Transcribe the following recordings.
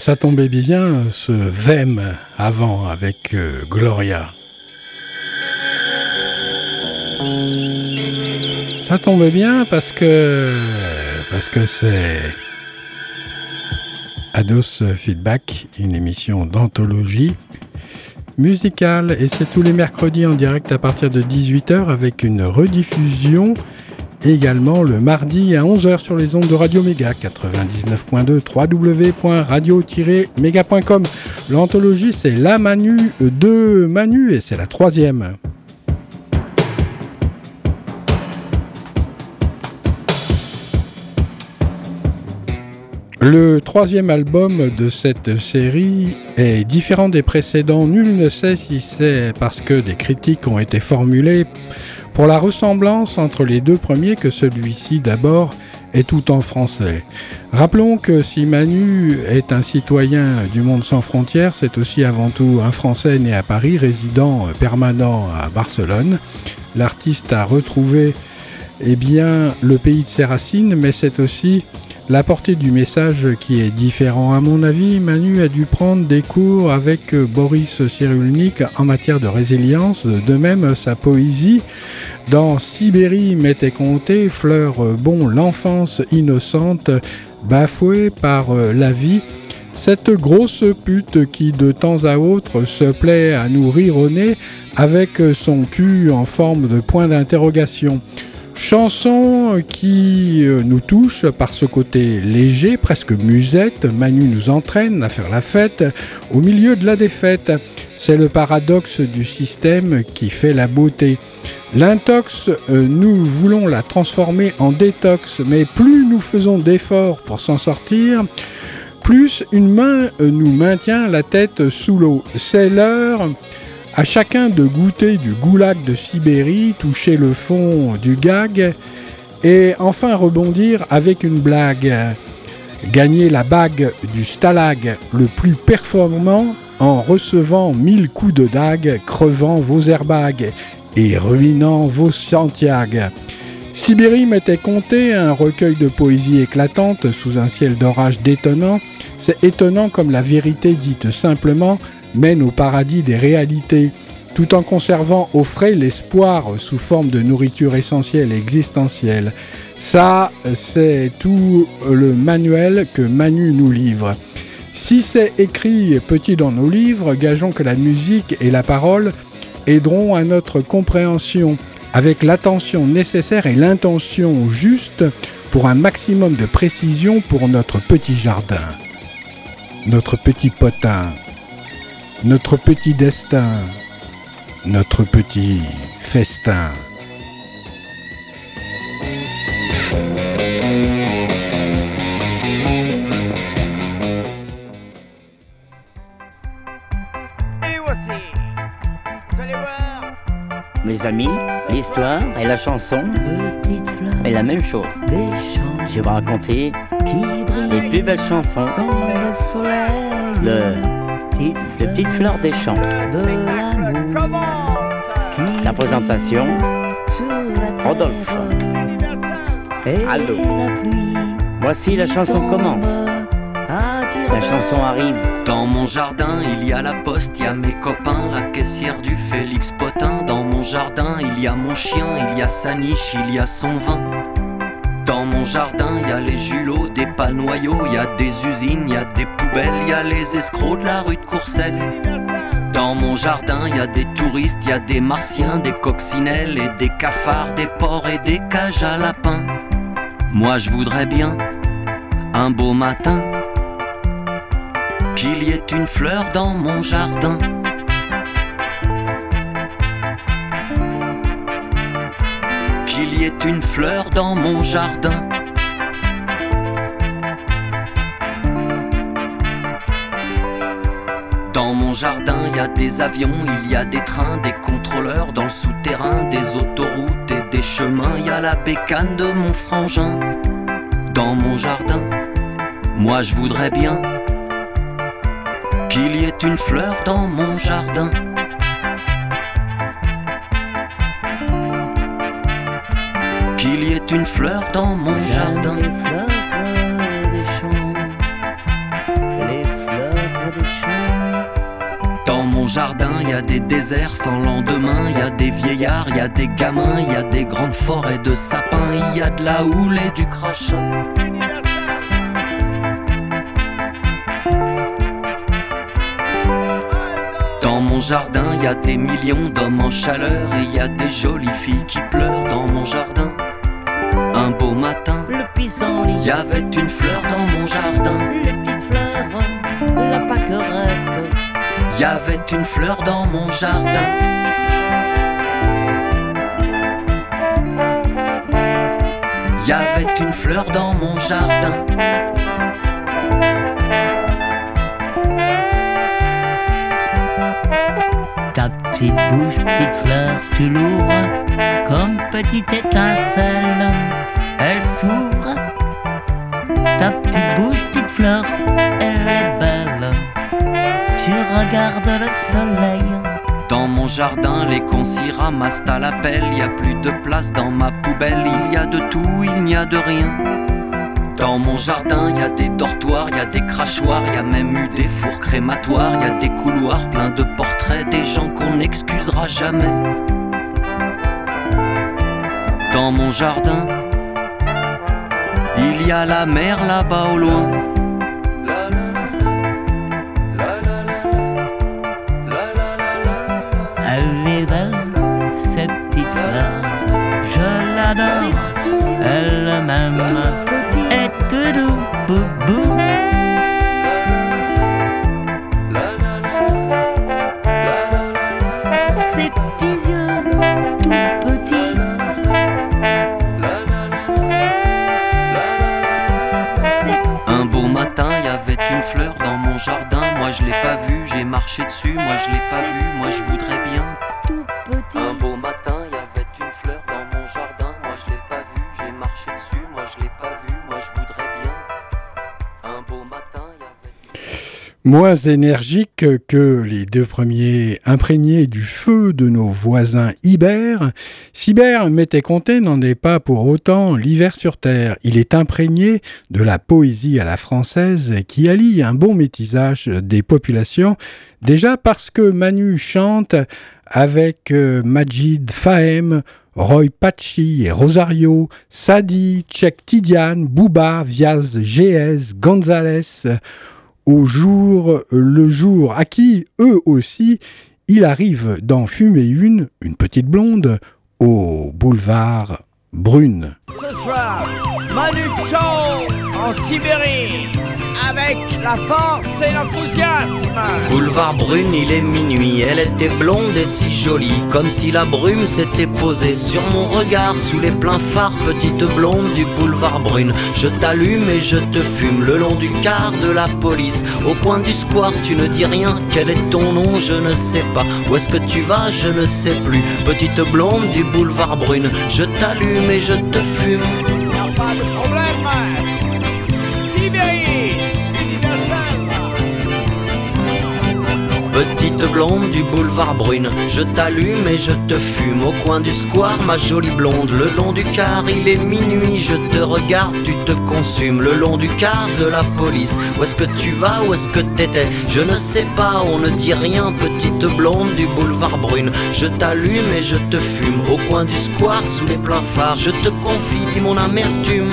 ça tombait bien, ce Them avant avec euh, Gloria. Ça tombait bien parce que parce que c'est Ados Feedback, une émission d'anthologie musicale et c'est tous les mercredis en direct à partir de 18h avec une rediffusion également le mardi à 11h sur les ondes de Radio Méga 99.2 www.radio-méga.com. L'anthologie c'est la Manu de Manu et c'est la troisième. Le troisième album de cette série est différent des précédents. Nul ne sait si c'est parce que des critiques ont été formulées pour la ressemblance entre les deux premiers que celui-ci d'abord est tout en français. Rappelons que si Manu est un citoyen du monde sans frontières, c'est aussi avant tout un Français né à Paris, résident permanent à Barcelone. L'artiste a retrouvé eh bien, le pays de ses racines, mais c'est aussi la portée du message qui est différent. À mon avis, Manu a dû prendre des cours avec Boris Cyrulnik en matière de résilience. De même, sa poésie dans Sibérie m'était comptée, fleur bon l'enfance innocente, bafouée par la vie. Cette grosse pute qui de temps à autre se plaît à nous rire au nez avec son cul en forme de point d'interrogation. Chanson qui euh, nous touche par ce côté léger, presque musette. Manu nous entraîne à faire la fête au milieu de la défaite. C'est le paradoxe du système qui fait la beauté. L'intox, euh, nous voulons la transformer en détox, mais plus nous faisons d'efforts pour s'en sortir, plus une main euh, nous maintient la tête sous l'eau. C'est l'heure à chacun de goûter du goulag de Sibérie, toucher le fond du gag et enfin rebondir avec une blague. Gagner la bague du stalag le plus performant en recevant mille coups de dague, crevant vos airbags et ruinant vos Santiago. Sibérie m'était compté un recueil de poésie éclatante sous un ciel d'orage détonnant. C'est étonnant comme la vérité dite simplement mène au paradis des réalités, tout en conservant au frais l'espoir sous forme de nourriture essentielle et existentielle. Ça, c'est tout le manuel que Manu nous livre. Si c'est écrit petit dans nos livres, gageons que la musique et la parole aideront à notre compréhension avec l'attention nécessaire et l'intention juste pour un maximum de précision pour notre petit jardin, notre petit potin, notre petit destin, notre petit festin. Mes amis, l'histoire et la chanson est la même chose. Je vais vous raconter les plus belles chansons de de Petites Fleurs des Champs. La présentation, Rodolphe. Aldo. Voici la chanson commence. La chanson arrive. Dans mon jardin, il y a la poste, il y a mes copains, la caissière du Félix Potin. Dans mon jardin, il y a mon chien, il y a sa niche, il y a son vin. Dans mon jardin, il y a les julots, des panoyaux, il y a des usines, il y a des poubelles, y a les escrocs de la rue de Courcelles. Dans mon jardin, y a des touristes, y a des martiens, des coccinelles et des cafards, des porcs et des cages à lapins. Moi je voudrais bien, un beau matin, qu'il y ait une fleur dans mon jardin. une fleur dans mon jardin. Dans mon jardin, il y a des avions, il y a des trains, des contrôleurs dans le souterrain, des autoroutes et des chemins. Il y a la bécane de mon frangin. Dans mon jardin, moi je voudrais bien qu'il y ait une fleur dans mon jardin. une fleur dans mon jardin. Jardin, y a des déserts sans lendemain, y a des vieillards, y a des gamins, y a des grandes forêts de sapins, y a de la houle et du crachat. Dans mon jardin, y a des millions d'hommes en chaleur et y a des jolies filles qui pleurent dans mon jardin. Un beau matin, le pissenlit, y avait une fleur dans mon jardin. Y avait une fleur dans mon jardin. Y avait une fleur dans mon jardin. Ta petite bouche, petite fleur, tu l'ouvres comme petite étincelle. Elle s'ouvre. Ta petite bouche, petite fleur. Tu regardes le soleil. Dans mon jardin, les cons s'y ramassent à la pelle. Y a plus de place dans ma poubelle. Il y a de tout, il n'y a de rien. Dans mon jardin, y a des dortoirs, y a des crachoirs, y a même eu des fours crématoires, y a des couloirs pleins de portraits des gens qu'on n'excusera jamais. Dans mon jardin, il y a la mer là-bas au loin. Moins énergique que les deux premiers imprégnés du feu de nos voisins Ibère, Sibert Météconté n'en est pas pour autant l'hiver sur Terre. Il est imprégné de la poésie à la française qui allie un bon métisage des populations, déjà parce que Manu chante avec euh, Majid Fahem, Roy Pachi et Rosario, Sadi, Tchèque Tidiane, Bouba, Viaz, GS, Gonzalez, au jour le jour, à qui, eux aussi, il arrive d'en fumer une, une petite blonde, au boulevard Brune. Ce soir, Manu en Sibérie, avec la force et l'enthousiasme. Boulevard Brune, il est minuit. Elle était blonde et si jolie, comme si la brume s'était posée sur mon regard sous les pleins phares. Petite blonde du boulevard Brune, je t'allume et je te fume le long du quart de la police. Au coin du square, tu ne dis rien. Quel est ton nom? Je ne sais pas. Où est-ce que tu vas? Je ne sais plus. Petite blonde du boulevard Brune, je t'allume et je te fume. Y'a pas de problème. Petite blonde du boulevard Brune, je t'allume et je te fume au coin du square, ma jolie blonde. Le long du quart, il est minuit, je te regarde, tu te consumes. Le long du quart de la police, où est-ce que tu vas, où est-ce que t'étais? Je ne sais pas, on ne dit rien, petite blonde du boulevard Brune. Je t'allume et je te fume au coin du square, sous les pleins phares. Je te confie mon amertume.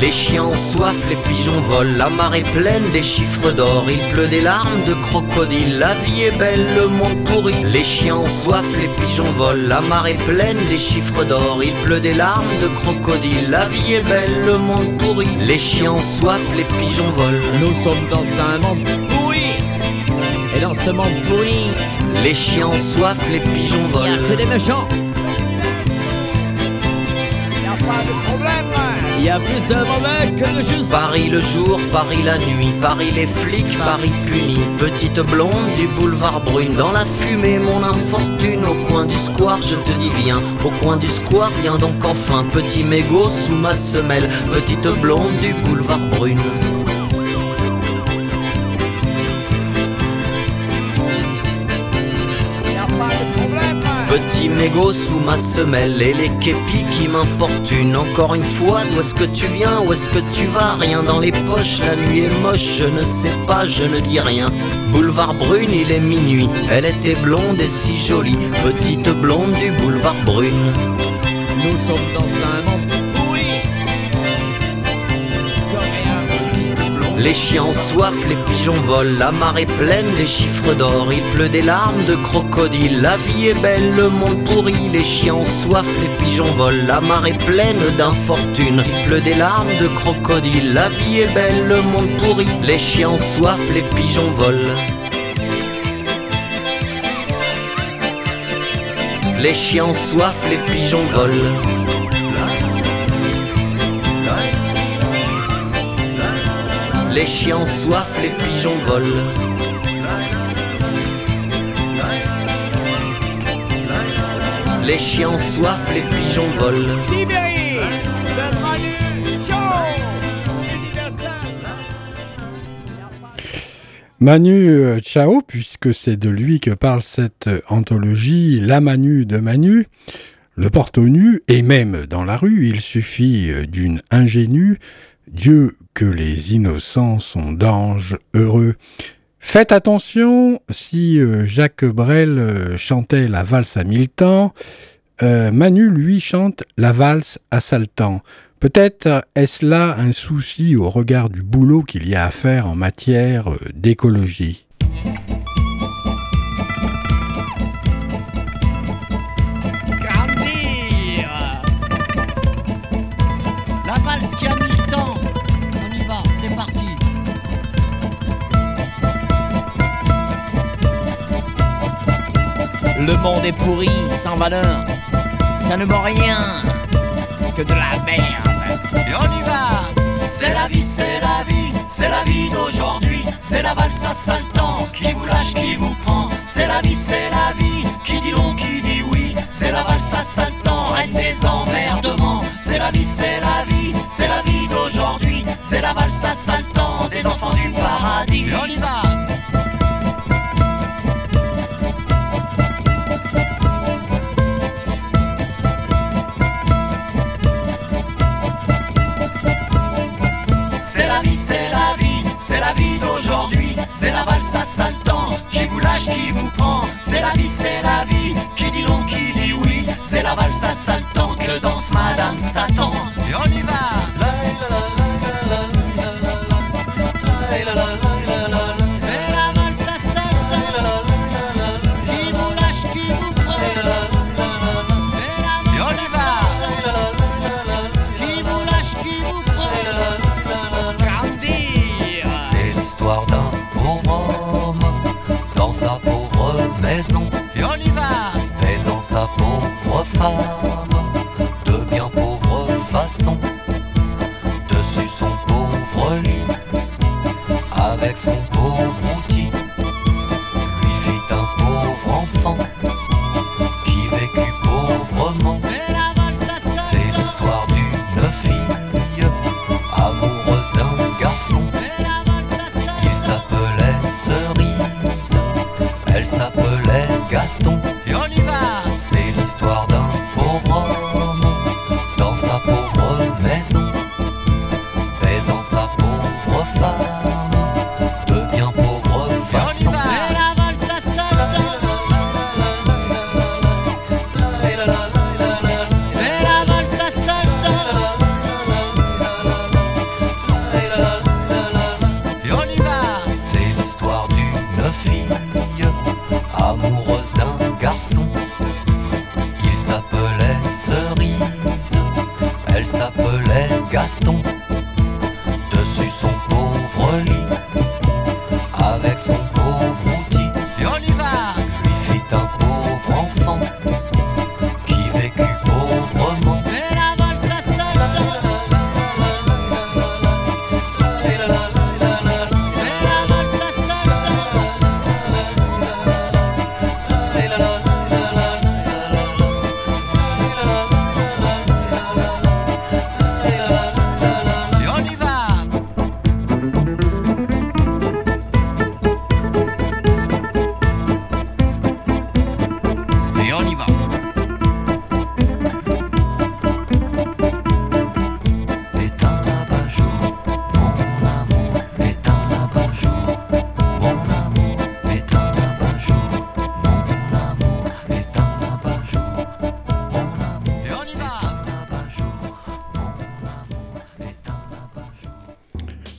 Les chiens ont soif, les pigeons volent, la mar est pleine des chiffres d'or, il pleut des larmes de crocodile, la vie est belle, le monde pourri. Les chiens ont soif, les pigeons volent, la mar est pleine des chiffres d'or, il pleut des larmes de crocodile, la vie est belle, le monde pourri. Les chiens ont soif, les pigeons volent. Nous sommes dans un monde pourri. Et dans ce monde pourri, Les chiens ont soif, les pigeons il n'y a volent. que des méchants. Il a pas de problème. Il plus de mauvais que de juste. Paris le jour, Paris la nuit, Paris les flics, Paris puni. Petite blonde du boulevard Brune, dans la fumée, mon infortune. Au coin du square, je te dis viens. Au coin du square, viens donc enfin. Petit mégot sous ma semelle, petite blonde du boulevard Brune. Négo sous ma semelle et les képis qui m'importunent. Encore une fois, d'où est-ce que tu viens, où est-ce que tu vas? Rien dans les poches, la nuit est moche, je ne sais pas, je ne dis rien. Boulevard Brune, il est minuit, elle était blonde et si jolie, petite blonde du boulevard Brune. Nous sommes dans un monde Les chiens soif, les pigeons volent, la marée pleine, des chiffres d'or, il pleut des larmes de crocodile, la vie est belle, le monde pourri, les chiens soif, les pigeons volent, la marée pleine d'infortune, il pleut des larmes de crocodile, la vie est belle, le monde pourri, les chiens soif, les pigeons volent. Les chiens soif, les pigeons volent. Les chiens soif, les pigeons volent. Les chiens soif, les pigeons volent. Manu euh, Chao, puisque c'est de lui que parle cette anthologie, La Manu de Manu, le porte nu, et même dans la rue, il suffit euh, d'une ingénue Dieu que les innocents sont d'anges heureux. Faites attention, si euh, Jacques Brel euh, chantait la valse à mille euh, Manu lui chante la valse à saltan. Peut-être est-ce là un souci au regard du boulot qu'il y a à faire en matière d'écologie. Le monde est pourri, sans valeur. Ça ne vaut rien que de la merde. Et on y va C'est la vie, c'est la vie, c'est la vie d'aujourd'hui. C'est la valse à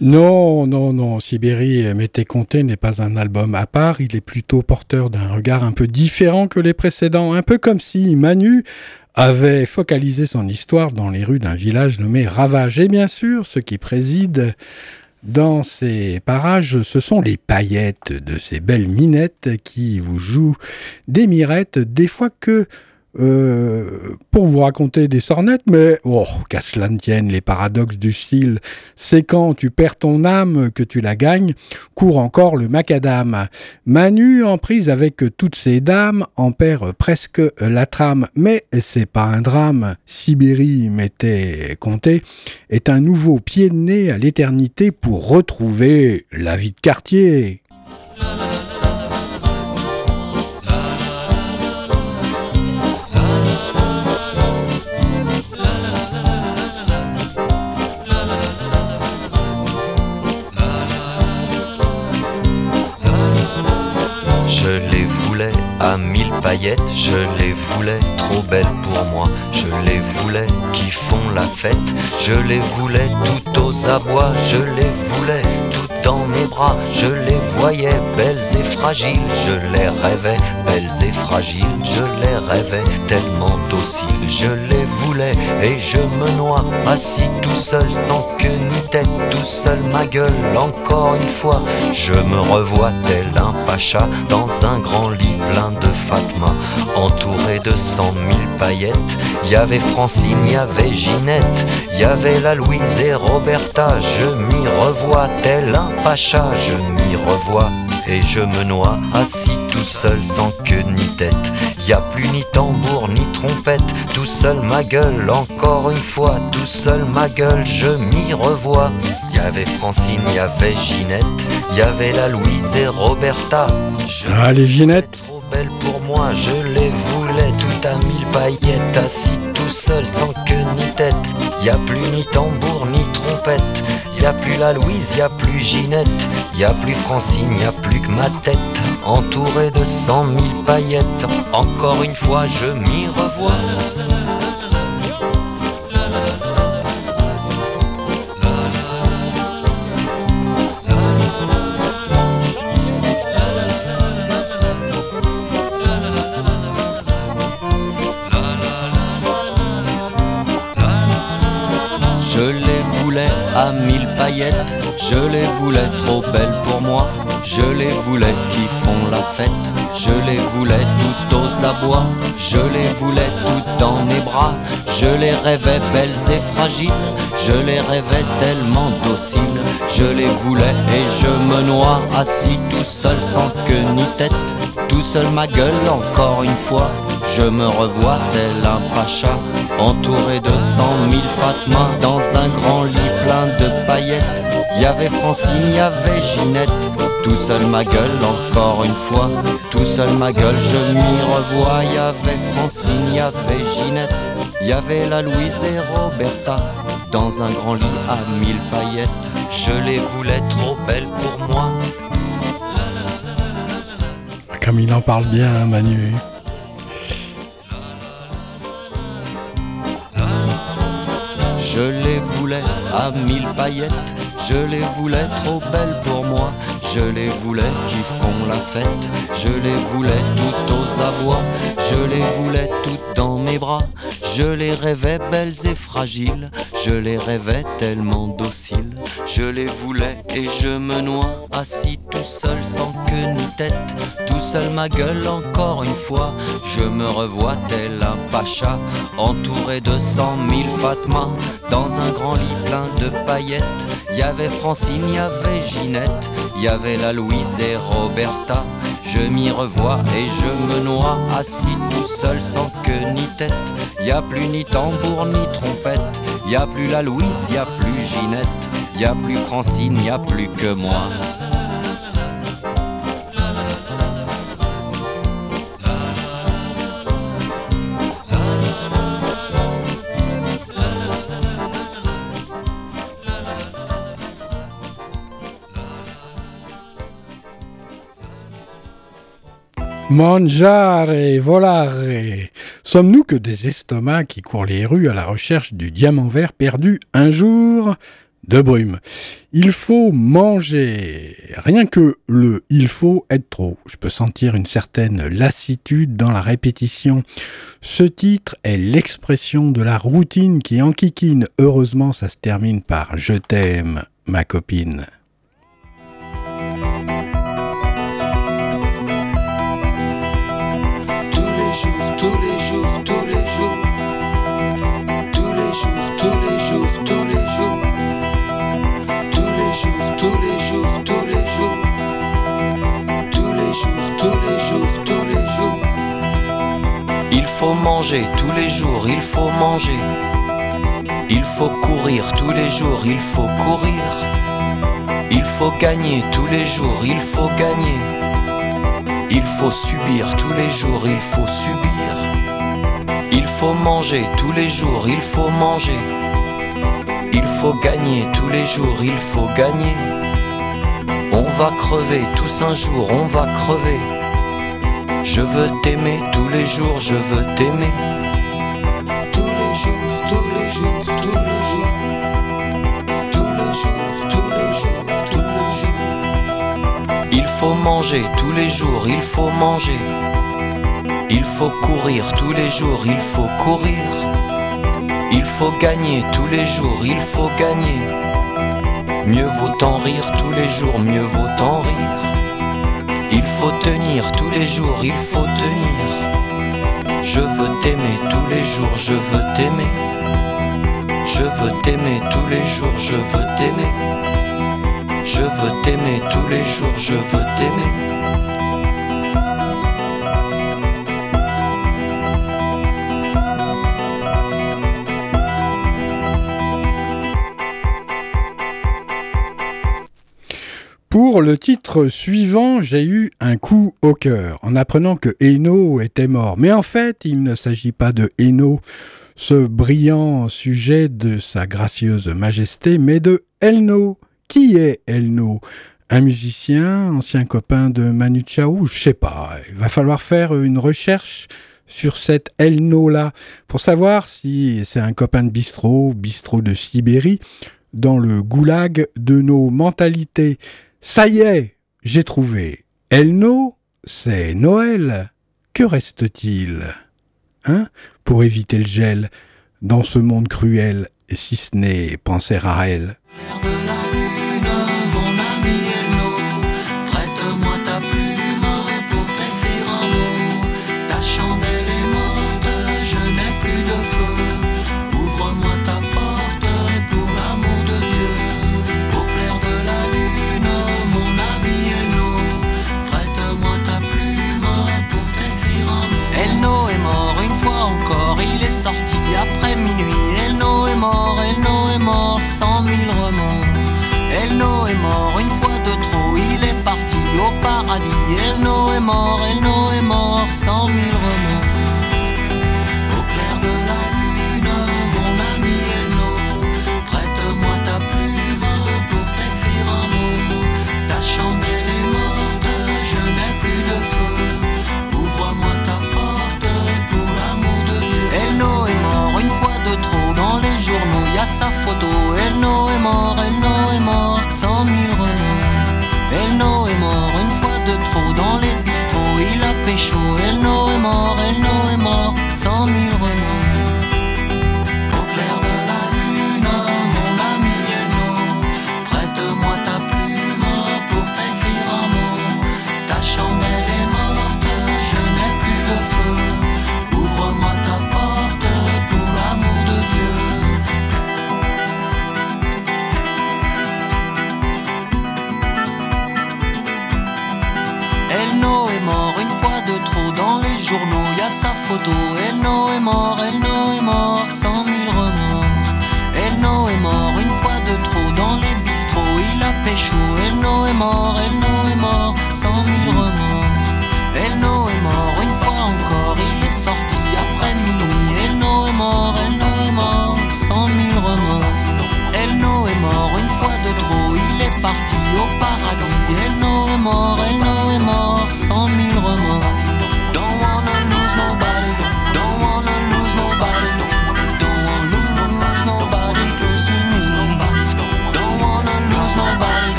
Non, non, non, Sibérie, Mété Comté n'est pas un album à part, il est plutôt porteur d'un regard un peu différent que les précédents, un peu comme si Manu avait focalisé son histoire dans les rues d'un village nommé Ravage. Et bien sûr, ce qui préside dans ces parages, ce sont les paillettes de ces belles minettes qui vous jouent des mirettes, des fois que euh, pour vous raconter des sornettes, mais oh, qu'à cela ne tienne, les paradoxes du style, c'est quand tu perds ton âme que tu la gagnes, court encore le macadam. Manu, en prise avec toutes ses dames, en perd presque la trame, mais c'est pas un drame. Sibérie m'était compté, est un nouveau pied de nez à l'éternité pour retrouver la vie de quartier. Je les voulais trop belles pour moi, je les voulais qui font la fête, je les voulais tout aux abois, je les voulais dans mes bras, je les voyais belles et fragiles, je les rêvais belles et fragiles, je les rêvais tellement dociles, je les voulais et je me noie, assis tout seul sans queue ni tête, tout seul ma gueule, encore une fois, je me revois tel un pacha dans un grand lit plein de Fatma, entouré de cent mille paillettes, il y avait Francine, y avait Ginette, y avait la Louise et Roberta, je m'y revois tel un pacha, je m'y revois et je me noie, assis tout seul sans queue ni tête. Y a plus ni tambour ni trompette, tout seul ma gueule, encore une fois, tout seul ma gueule, je m'y revois. Y avait Francine, y avait Ginette, y avait la Louise et Roberta. Je Allez Ginette Trop belle pour moi, je les voulais tout à mille paillettes, assis tout seul sans queue ni tête. Y a plus ni tambour ni trompette, y a plus la Louise, y a plus Ginette, y a plus Francine, y a plus que ma tête, entourée de cent mille paillettes. Encore une fois, je m'y revois. Je les voulais trop belles pour moi. Je les voulais qui font la fête. Je les voulais toutes aux abois. Je les voulais toutes dans mes bras. Je les rêvais belles et fragiles. Je les rêvais tellement dociles. Je les voulais et je me noie assis tout seul sans queue ni tête. Tout seul ma gueule encore une fois. Je me revois tel un pacha, entouré de cent mille fatmas dans un grand lit plein de paillettes. Y avait Francine, y avait Ginette, tout seul ma gueule encore une fois, tout seul ma gueule je m'y revois. Y avait Francine, y avait Ginette, y avait la Louise et Roberta dans un grand lit à mille paillettes. Je les voulais trop belles pour moi. Comme il en parle bien, Manu. À mille paillettes, je les voulais trop belles pour moi, je les voulais qui font la fête, je les voulais toutes aux abois, je les voulais toutes dans mes bras, je les rêvais belles et fragiles, je les rêvais tellement dociles, je les voulais et je me noie, assis tout seul sans queue ni tête, tout seul ma gueule encore une fois, je me revois tel un pacha, entouré de cent mille fatmas, dans un grand lit plein de paillettes. Y avait Francine, y avait Ginette, y avait la Louise et Roberta. Je m'y revois et je me noie, assis tout seul sans queue ni tête. Y a plus ni tambour ni trompette, y a plus la Louise, y a plus Ginette, y a plus Francine, y a plus que moi. Mangiare, volare. Sommes-nous que des estomacs qui courent les rues à la recherche du diamant vert perdu un jour de brume? Il faut manger. Rien que le il faut être trop. Je peux sentir une certaine lassitude dans la répétition. Ce titre est l'expression de la routine qui enquiquine. Heureusement, ça se termine par Je t'aime, ma copine. Manger tous les jours, il faut manger. Il faut courir tous les jours, il faut courir. Il faut gagner tous les jours, il faut gagner. Il faut subir tous les jours, il faut subir. Il faut manger tous les jours, il faut manger. Il faut gagner tous les jours, il faut gagner. On va crever tous un jour, on va crever. Je veux t'aimer tous les jours, je veux t'aimer. Tous les jours, tous les jours, tous les jours. Tous les jours, tous les jours, tous les jours. Il faut manger tous les jours, il faut manger. Il faut courir tous les jours, il faut courir. Il faut gagner tous les jours, il faut gagner. Mieux vaut en rire tous les jours, mieux vaut en rire. Il faut tenir tous les jours, il faut tenir. Je veux t'aimer tous les jours, je veux t'aimer. Je veux t'aimer tous les jours, je veux t'aimer. Je veux t'aimer tous les jours, je veux t'aimer. Pour le titre suivant, j'ai eu un coup au cœur en apprenant que Eno était mort. Mais en fait, il ne s'agit pas de Eno, ce brillant sujet de sa gracieuse majesté, mais de Elno. Qui est Elno un musicien, ancien copain de Manu Chao, je sais pas. Il va falloir faire une recherche sur cet Elno-là pour savoir si c'est un copain de bistrot, bistrot de Sibérie, dans le goulag de nos mentalités. Ça y est, j'ai trouvé. Elno, c'est Noël. Que reste-t-il? Hein? Pour éviter le gel dans ce monde cruel, si ce n'est penser à elle. Mort, Elno est mort, cent mille remords.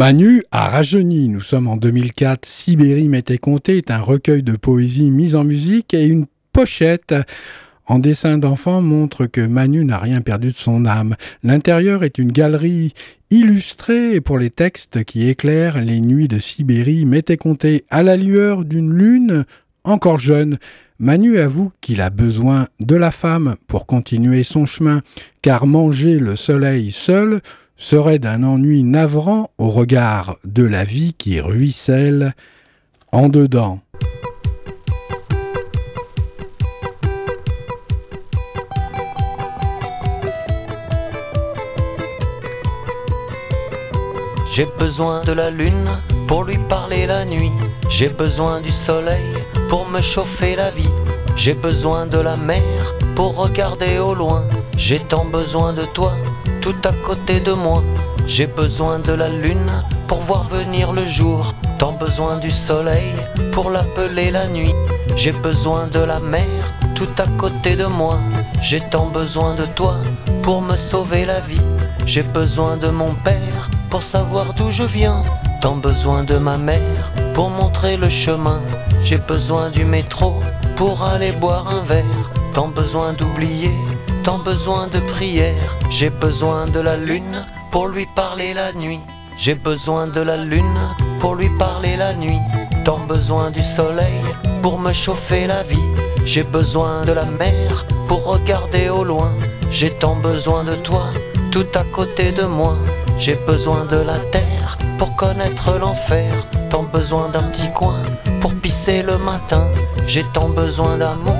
Manu a rajeuni. Nous sommes en 2004. Sibérie m'était compté est un recueil de poésie mise en musique et une pochette en dessin d'enfant montre que Manu n'a rien perdu de son âme. L'intérieur est une galerie illustrée pour les textes qui éclairent les nuits de Sibérie m'était compté à la lueur d'une lune encore jeune. Manu avoue qu'il a besoin de la femme pour continuer son chemin, car manger le soleil seul serait d'un ennui navrant au regard de la vie qui ruisselle en dedans. J'ai besoin de la lune pour lui parler la nuit. J'ai besoin du soleil pour me chauffer la vie. J'ai besoin de la mer pour regarder au loin. J'ai tant besoin de toi tout à côté de moi. J'ai besoin de la lune pour voir venir le jour, tant besoin du soleil pour l'appeler la nuit. J'ai besoin de la mer tout à côté de moi. J'ai tant besoin de toi pour me sauver la vie. J'ai besoin de mon père pour savoir d'où je viens. Tant besoin de ma mère pour montrer le chemin. J'ai besoin du métro pour aller boire un verre. Tant besoin d'oublier tant besoin de prière. J'ai besoin de la lune pour lui parler la nuit. J'ai besoin de la lune pour lui parler la nuit. Tant besoin du soleil pour me chauffer la vie. J'ai besoin de la mer pour regarder au loin. J'ai tant besoin de toi tout à côté de moi. J'ai besoin de la terre pour connaître l'enfer. Tant besoin d'un petit coin pour pisser le matin. J'ai tant besoin d'amour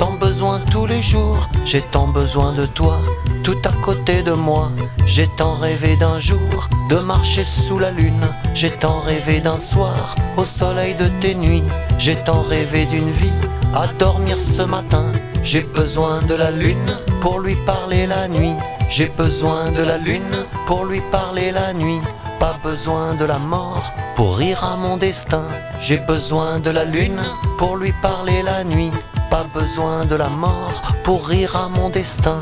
tant besoin tous les jours, j'ai tant besoin de toi, tout à côté de moi. J'ai tant rêvé d'un jour, de marcher sous la lune. J'ai tant rêvé d'un soir, au soleil de tes nuits. J'ai tant rêvé d'une vie, à dormir ce matin. J'ai besoin de la lune pour lui parler la nuit. J'ai besoin de la lune pour lui parler la nuit. Pas besoin de la mort pour rire à mon destin. J'ai besoin de la lune pour lui parler la nuit. Pas besoin de la mort pour rire à mon destin.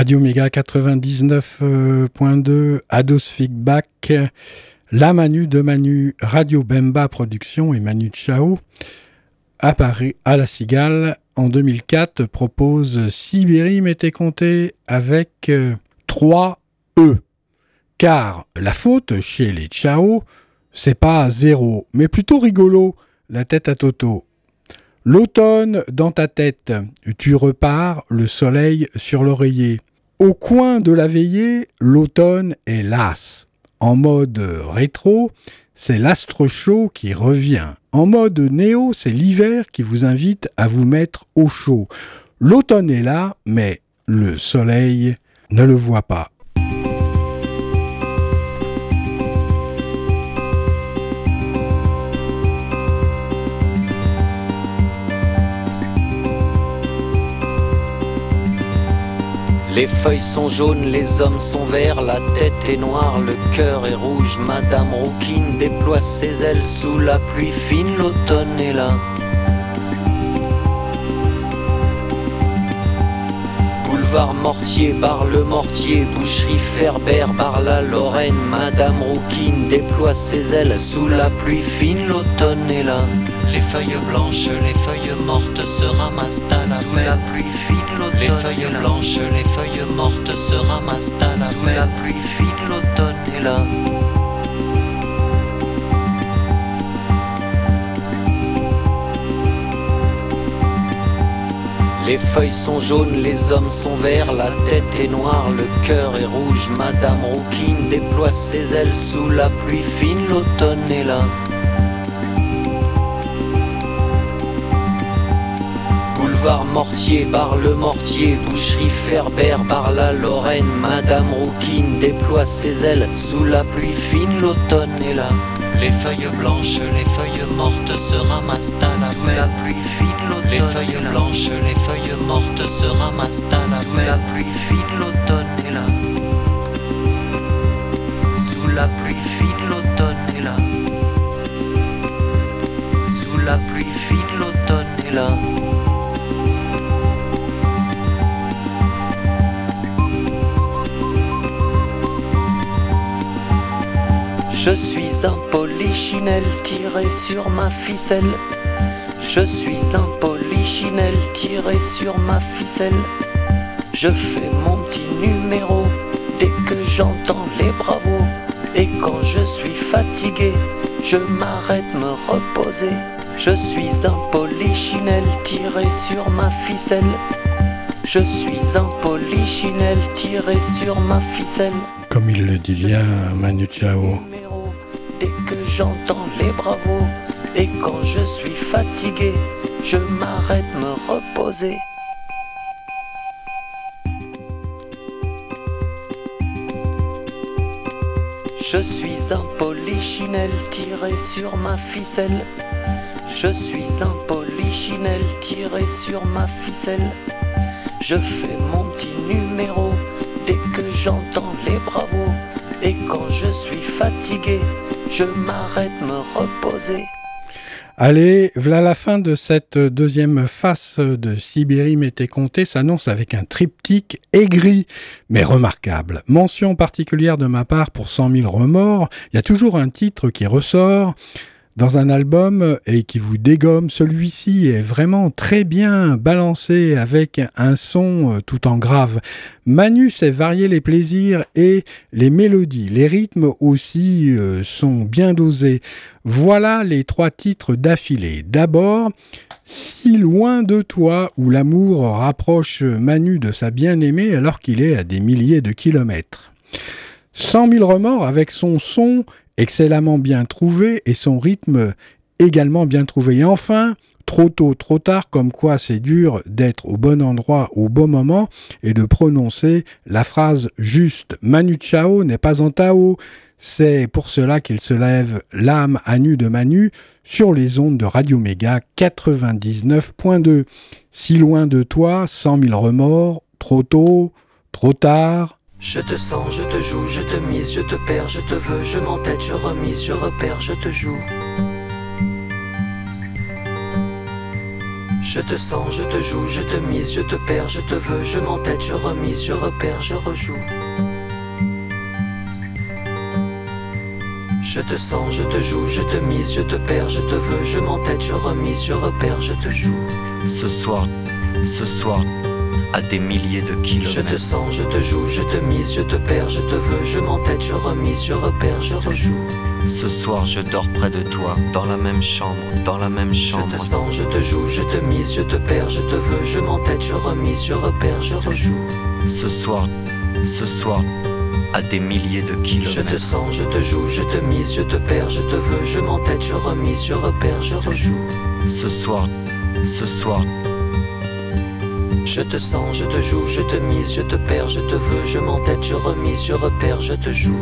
Radio Méga 99.2, Ados Feedback, La Manu de Manu, Radio Bemba Production et Manu Chao, à à La Cigale, en 2004, propose Sibérie m'était compté avec 3 euh, E. Car la faute chez les Chao, c'est pas zéro, mais plutôt rigolo, la tête à Toto. L'automne dans ta tête, tu repars, le soleil sur l'oreiller. Au coin de la veillée, l'automne est las. En mode rétro, c'est l'astre chaud qui revient. En mode néo, c'est l'hiver qui vous invite à vous mettre au chaud. L'automne est là, mais le soleil ne le voit pas. Les feuilles sont jaunes, les hommes sont verts, la tête est noire, le cœur est rouge. Madame Rouquine déploie ses ailes sous la pluie fine, l'automne est là. Boulevard Mortier, bar le Mortier, boucherie Ferber, bar la Lorraine. Madame Rouquine déploie ses ailes sous la pluie fine, l'automne est là. Les feuilles blanches, les feuilles mortes se ramassent à la sous la pluie fine, l'automne Les feuilles blanches, les feuilles mortes se ramassent à la sous la pluie fine, l'automne est là. Les feuilles sont jaunes, les hommes sont verts, la tête est noire, le cœur est rouge. Madame Rouquine déploie ses ailes sous la pluie fine, l'automne est là. Boulevard Mortier, bar le Mortier, boucherie Ferber, bar la Lorraine. Madame Rouquine déploie ses ailes sous la pluie fine, l'automne est là. Les feuilles blanches, les feuilles mortes se ramassent à la Sous la pluie fine, l'automne Les feuilles blanches, les feuilles mortes se ramassent à la Sous la pluie fine, l'automne est là. Sous la pluie Je suis un polichinelle tiré sur ma ficelle. Je suis un polichinelle tiré sur ma ficelle. Je fais mon petit numéro dès que j'entends les bravos. Et quand je suis fatigué, je m'arrête me reposer. Je suis un polichinelle tiré sur ma ficelle. Je suis un polichinelle tiré sur ma ficelle. Comme il le dit bien, Manu Chao. Dès que j'entends les bravos et quand je suis fatigué, je m'arrête me reposer. Je suis un polichinelle tiré sur ma ficelle. Je suis un polichinelle tiré sur ma ficelle. Je fais mon petit numéro dès que j'entends les bravos. Et quand je suis fatigué, je m'arrête me reposer. Allez, voilà la fin de cette deuxième face de Sibérie m'était compté s'annonce avec un triptyque aigri mais remarquable. Mention particulière de ma part pour 100 000 remords. Il y a toujours un titre qui ressort dans un album et qui vous dégomme. Celui-ci est vraiment très bien balancé avec un son euh, tout en grave. Manu sait varier les plaisirs et les mélodies. Les rythmes aussi euh, sont bien dosés. Voilà les trois titres d'affilée. D'abord, Si loin de toi, où l'amour rapproche Manu de sa bien-aimée alors qu'il est à des milliers de kilomètres. Cent mille remords avec son son excellemment bien trouvé et son rythme également bien trouvé. Et enfin, trop tôt, trop tard, comme quoi c'est dur d'être au bon endroit au bon moment et de prononcer la phrase juste. Manu Chao n'est pas en Tao. C'est pour cela qu'il se lève l'âme à nu de Manu sur les ondes de Radio Méga 99.2. Si loin de toi, cent mille remords, trop tôt, trop tard, je te sens, je te joue, je te mise, je te perds, je te veux, je m'entête, je remise, je repère, je te joue. Je te sens, je te joue, je te mise, je te perds, je te veux, je m'entête, je remise, je repère, je rejoue. Je te sens, je te joue, je te mise, je te perds, je te veux, je m'entête, je remise, je repère, je te joue. Ce soir, ce soir, à des milliers de kilomètres. Je te sens, je te joue, je te mise, je te perds, je te veux, je m'entête, je remise, je repère, je rejoue. Ce soir, je dors près de toi, dans la même chambre, dans la même chambre. Je te sens, je te joue, je te mise, je te perds, je te veux, je m'entête, je remise, je repère, je rejoue. Ce soir, ce soir, à des milliers de kilomètres. Je te sens, je te joue, je te mise, je te perds, je te veux, je m'entête, je remise, je repère, je rejoue. Ce soir, ce soir, je te sens, je te joue, je te mise, je te perds, je te veux, je m'entête, je remise, je repère, je te joue.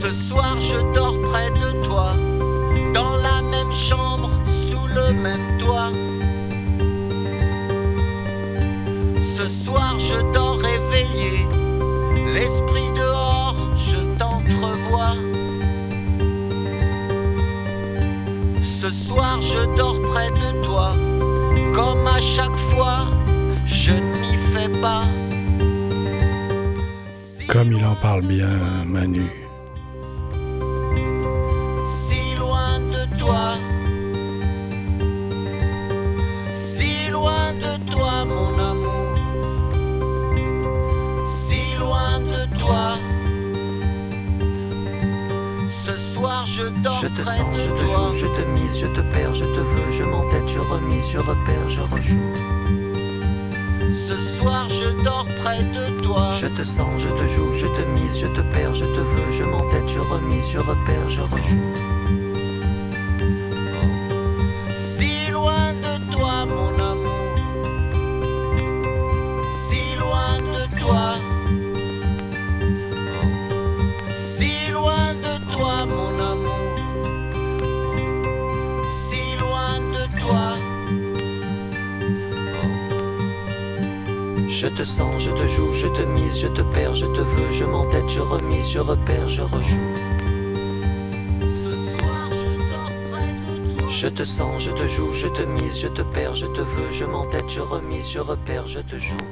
Ce soir je dors près de toi, dans la même chambre, sous le même toit. Ce soir je dors réveillé, l'esprit Ce soir je dors près de toi, comme à chaque fois, je n'y fais pas. comme il en parle bien, Manu. Sens, je te joue, je te mise, je te perds, je te veux, je m'entête, je remise, je repère, je rejoue. Ce soir je dors près de toi. Je te sens, je te joue, je te mise, je te perds, je te veux, je m'entête, je remise, je repère, je rejoue. Joue, je te mise, je te perds, je te veux, je m'entête, je remise, je repère, je rejoue. Ce soir je toi. Je te sens, je te joue, je te mise, je te perds, je te veux, je m'entête, je remise, je repère, je te joue.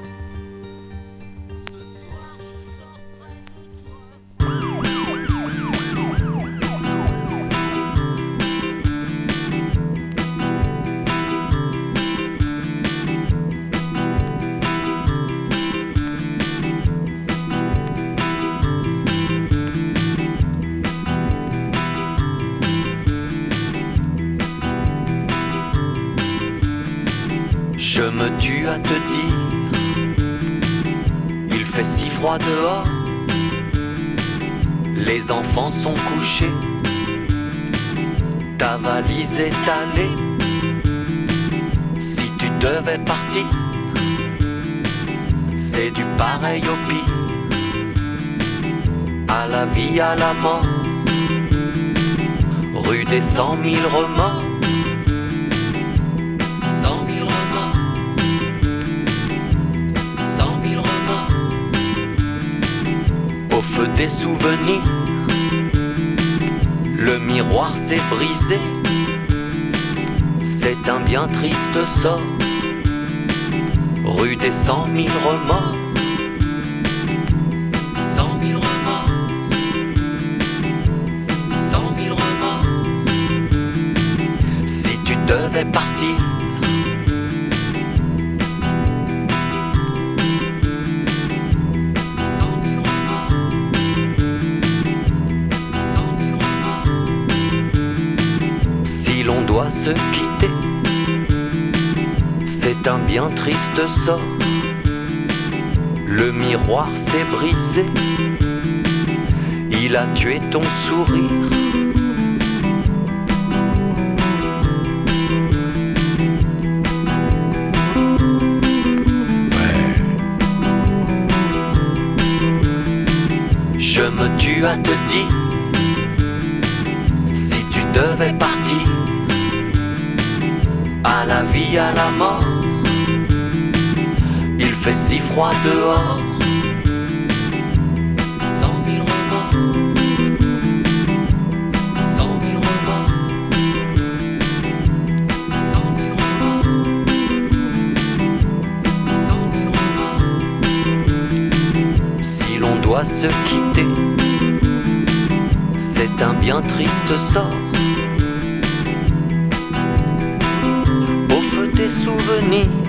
Si tu devais partir, c'est du pareil au pire, à la vie, à la mort, rue des cent mille remords. Cent mille remords. Au feu des souvenirs. Le miroir s'est brisé, bien triste sort. Rue des cent mille remords, triste sort. Le miroir s'est brisé, il a tué ton sourire. Je me tue à te dire si tu devais partir à la vie, à la mort. Fait si froid dehors, si l'on doit se quitter. C'est un bien triste sort. Au feu des souvenirs,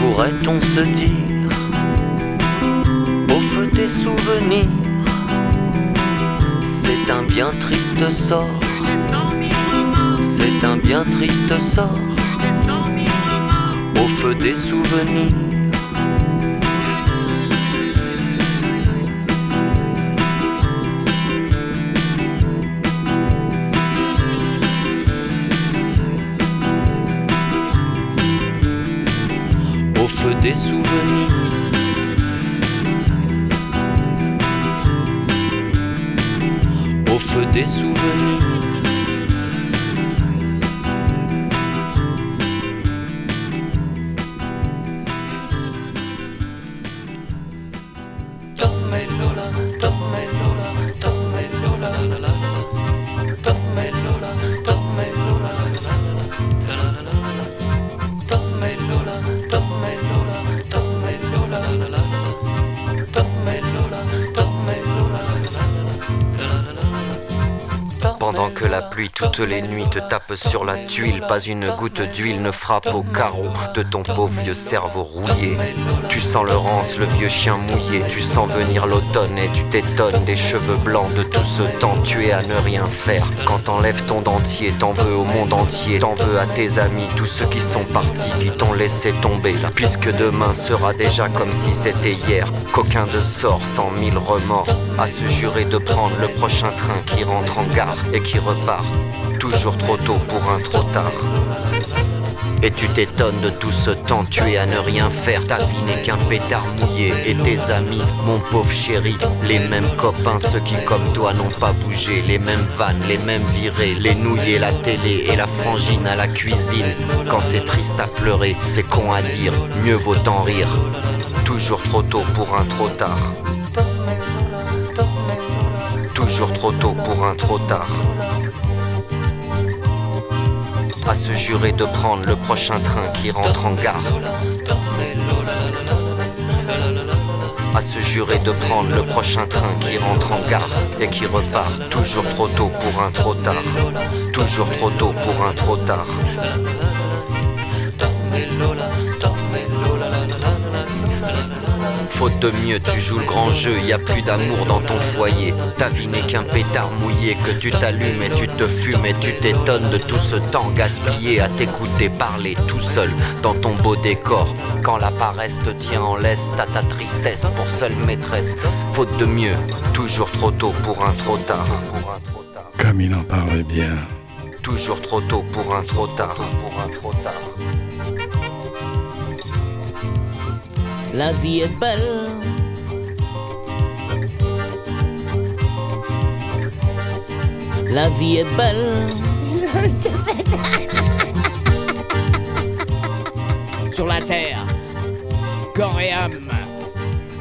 pourrait-on se dire Au feu des souvenirs, c'est un bien triste sort. C'est un bien triste sort. Au feu des souvenirs. Des souvenirs. Au feu des souvenirs. Sur la tuile. Pas une goutte d'huile ne frappe au carreau de ton pauvre vieux cerveau rouillé. Tu sens le rance, le vieux chien mouillé. Tu sens venir l'automne et tu t'étonnes des cheveux blancs de tout ce temps. Tu es à ne rien faire. Quand t'enlèves ton dentier, t'en veux au monde entier. T'en veux à tes amis, tous ceux qui sont partis, qui t'ont laissé tomber. Puisque demain sera déjà comme si c'était hier. Qu'aucun de sort sans mille remords. À se jurer de prendre le prochain train qui rentre en gare et qui repart. Toujours trop tôt pour un trop tard. Et tu t'étonnes de tout ce temps tué à ne rien faire. Ta vie n'est qu'un pétard mouillé. Et tes amis, mon pauvre chéri, les mêmes copains, ceux qui comme toi n'ont pas bougé. Les mêmes vannes, les mêmes virées, les nouilles la télé et la frangine à la cuisine. Quand c'est triste à pleurer, c'est con à dire, mieux vaut en rire. Toujours trop tôt pour un trop tard. Toujours trop tôt pour un trop tard à se jurer de prendre le prochain train qui rentre en gare. À se jurer de prendre le prochain train qui rentre en gare et qui repart. Toujours trop tôt pour un trop tard. Toujours trop tôt pour un trop tard. Faute de mieux, tu joues le grand jeu, y a plus d'amour dans ton foyer. Ta vie n'est qu'un pétard mouillé que tu t'allumes et tu te fumes et tu t'étonnes de tout ce temps gaspillé à t'écouter parler tout seul dans ton beau décor. Quand la paresse te tient en laisse, t'as ta tristesse pour seule maîtresse. Faute de mieux, toujours trop tôt pour un trop tard. Comme il en parle bien. Toujours trop tôt pour un trop tard. Pour un trop tard. La vie est belle. La vie est belle. Sur la terre, corps.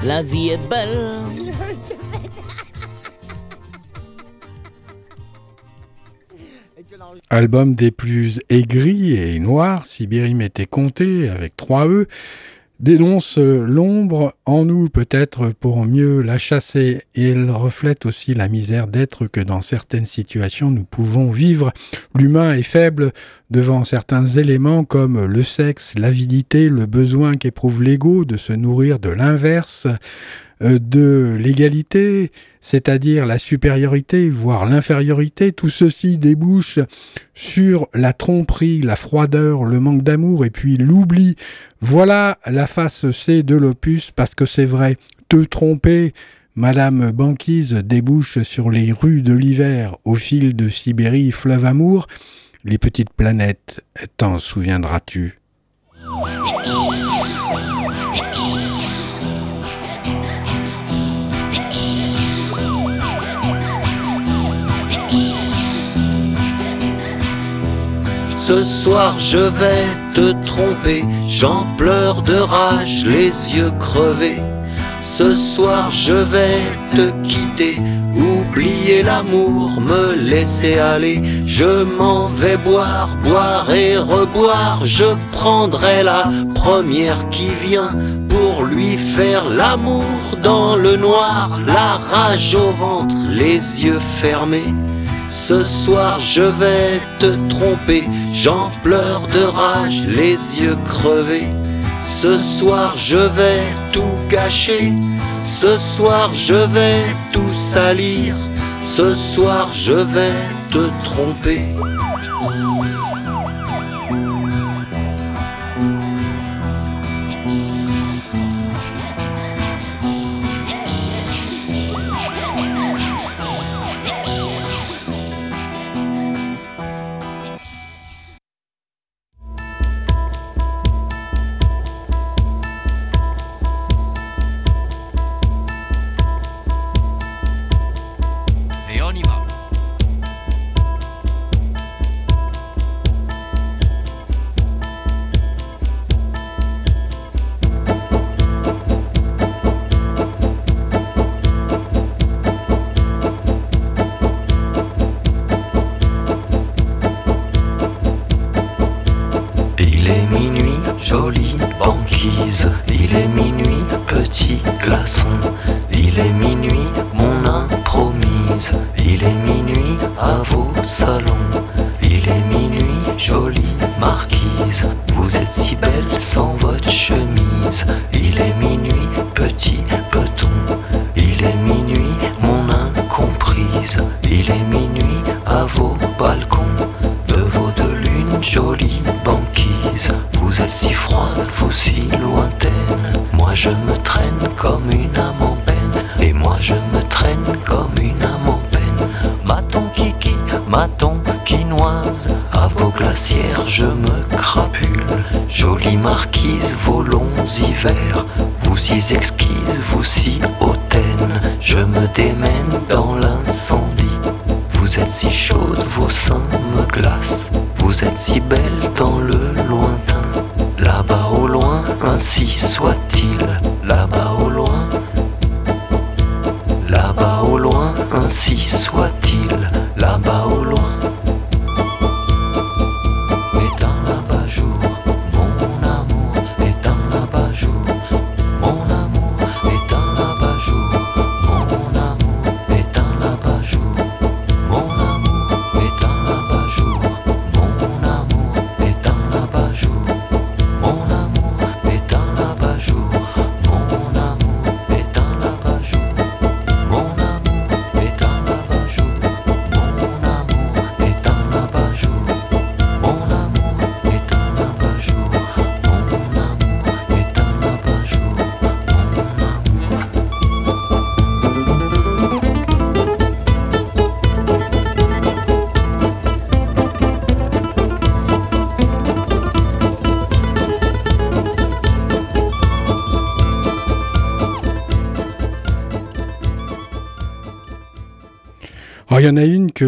La vie est belle. Album des plus aigris et noirs, Sibérie m'était compté avec 3 E dénonce l'ombre en nous peut-être pour mieux la chasser et elle reflète aussi la misère d'être que dans certaines situations nous pouvons vivre. L'humain est faible devant certains éléments comme le sexe, l'avidité, le besoin qu'éprouve l'ego de se nourrir de l'inverse, euh, de l'égalité, c'est-à-dire la supériorité, voire l'infériorité, tout ceci débouche sur la tromperie, la froideur, le manque d'amour et puis l'oubli. Voilà la face C de l'opus parce que c'est vrai, te tromper, Madame Banquise débouche sur les rues de l'hiver au fil de Sibérie, fleuve amour. Les petites planètes, t'en souviendras-tu? Ce soir je vais te tromper, j'en pleure de rage, les yeux crevés. Ce soir je vais te quitter, oublier l'amour, me laisser aller. Je m'en vais boire, boire et reboire. Je prendrai la première qui vient pour lui faire l'amour dans le noir, la rage au ventre, les yeux fermés. Ce soir je vais te tromper, j'en pleure de rage, les yeux crevés. Ce soir je vais tout gâcher, ce soir je vais tout salir, ce soir je vais te tromper. Marquise, vos longs hivers. Vous si exquise, vous si hautaine. Je me démène dans l'incendie. Vous êtes si chaude, vos seins me glacent. Vous êtes si belle dans le lointain. Là-bas au loin, ainsi soit-il.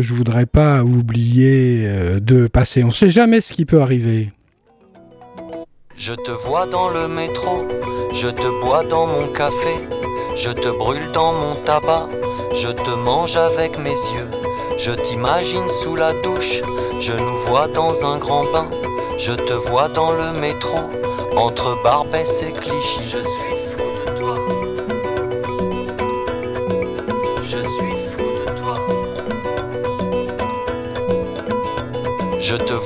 Que je voudrais pas oublier euh, de passer. On sait jamais ce qui peut arriver. Je te vois dans le métro, je te bois dans mon café, je te brûle dans mon tabac, je te mange avec mes yeux, je t'imagine sous la douche, je nous vois dans un grand bain, je te vois dans le métro, entre Barbès et Clichy. Je suis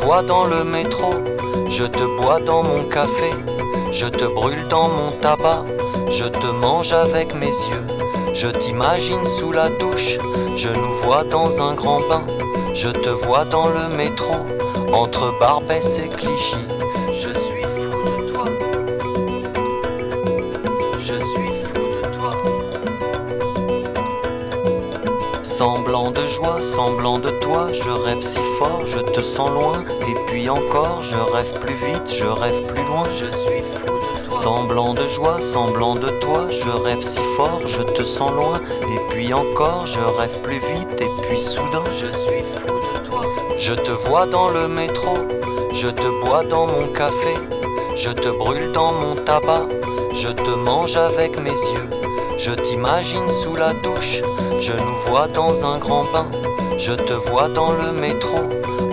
vois dans le métro, je te bois dans mon café, je te brûle dans mon tabac, je te mange avec mes yeux, je t'imagine sous la douche, je nous vois dans un grand bain, je te vois dans le métro, entre Barbès et Clichy. Semblant de joie, semblant de toi, je rêve si fort, je te sens loin, et puis encore, je rêve plus vite, je rêve plus loin, je suis fou de toi. Semblant de joie, semblant de toi, je rêve si fort, je te sens loin, et puis encore, je rêve plus vite, et puis soudain, je suis fou de toi. Je te vois dans le métro, je te bois dans mon café, je te brûle dans mon tabac, je te mange avec mes yeux. Je t'imagine sous la douche, je nous vois dans un grand bain, je te vois dans le métro,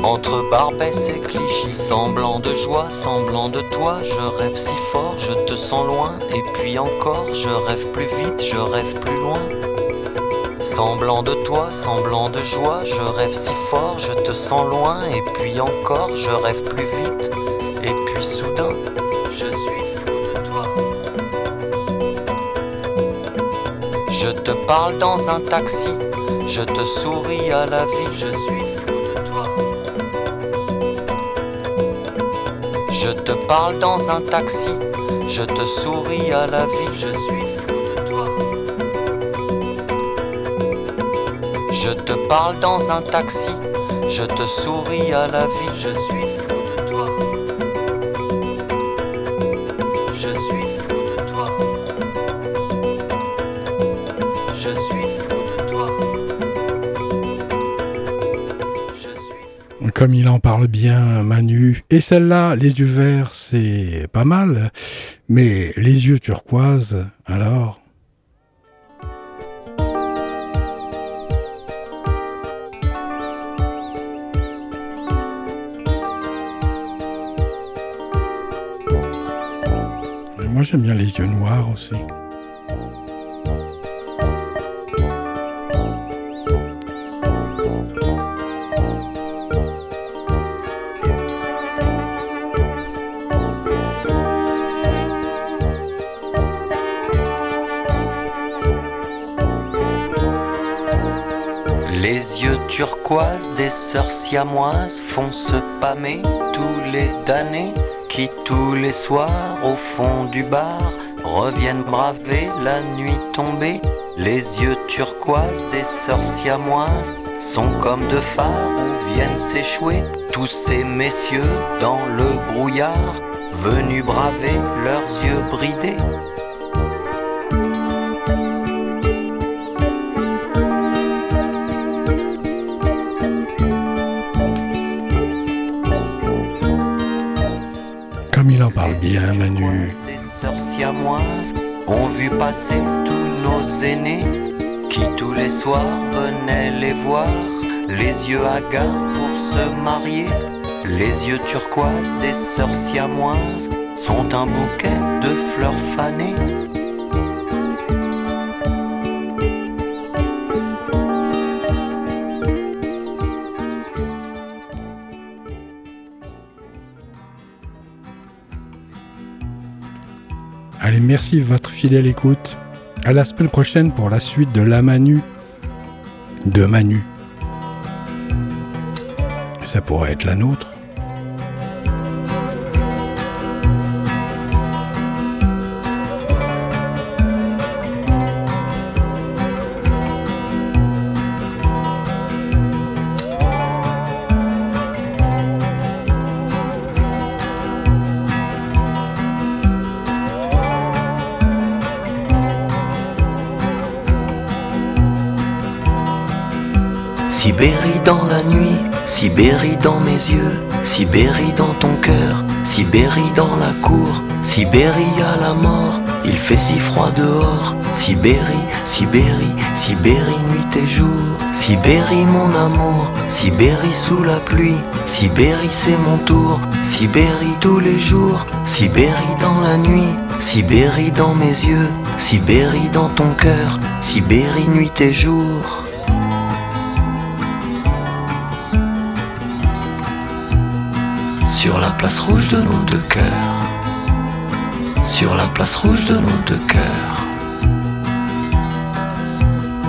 entre Barbès et Clichy, semblant de joie, semblant de toi, je rêve si fort, je te sens loin, et puis encore, je rêve plus vite, je rêve plus loin. Semblant de toi, semblant de joie, je rêve si fort, je te sens loin, et puis encore, je rêve plus vite, et puis soudain, je suis parle dans un taxi, je te souris à la vie, je suis fou de toi. Je te parle dans un taxi, je te souris à la vie, je suis fou de toi. Je te parle dans un taxi, je te souris à la vie, je suis fou Comme il en parle bien, Manu. Et celle-là, les yeux verts, c'est pas mal. Mais les yeux turquoises, alors? Moi j'aime bien les yeux noirs aussi. Turquoises des sœurs siamoises font se pâmer tous les damnés qui tous les soirs au fond du bar reviennent braver la nuit tombée. Les yeux turquoises des sœurs siamoises sont comme deux phares où viennent s'échouer tous ces messieurs dans le brouillard, venus braver leurs yeux bridés. Comme il en parle bien, Manu. Des sœurs siamoises ont vu passer tous nos aînés qui tous les soirs venaient les voir, les yeux hagards pour se marier. Les yeux turquoises des sœurs siamoises sont un bouquet de fleurs fanées. Merci de votre fidèle écoute. À la semaine prochaine pour la suite de La Manu. De Manu. Ça pourrait être la nôtre. Sibérie dans ton cœur, Sibérie dans la cour, Sibérie à la mort, il fait si froid dehors, Sibérie, Sibérie, Sibérie nuit et jour, Sibérie mon amour, Sibérie sous la pluie, Sibérie c'est mon tour, Sibérie tous les jours, Sibérie dans la nuit, Sibérie dans mes yeux, Sibérie dans ton cœur, Sibérie nuit et jour. Sur la place rouge de nos deux cœurs. Sur la place rouge de nos deux cœurs.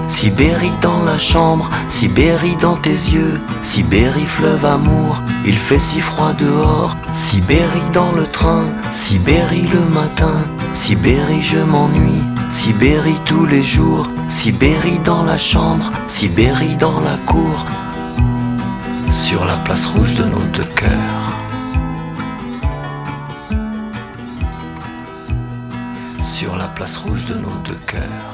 Sibérie dans la chambre, Sibérie dans tes yeux, Sibérie fleuve amour, il fait si froid dehors, Sibérie dans le train, Sibérie le matin, Sibérie je m'ennuie, Sibérie tous les jours, Sibérie dans la chambre, Sibérie dans la cour, sur la place rouge de nos deux cœurs. Place rouge de nos deux cœurs.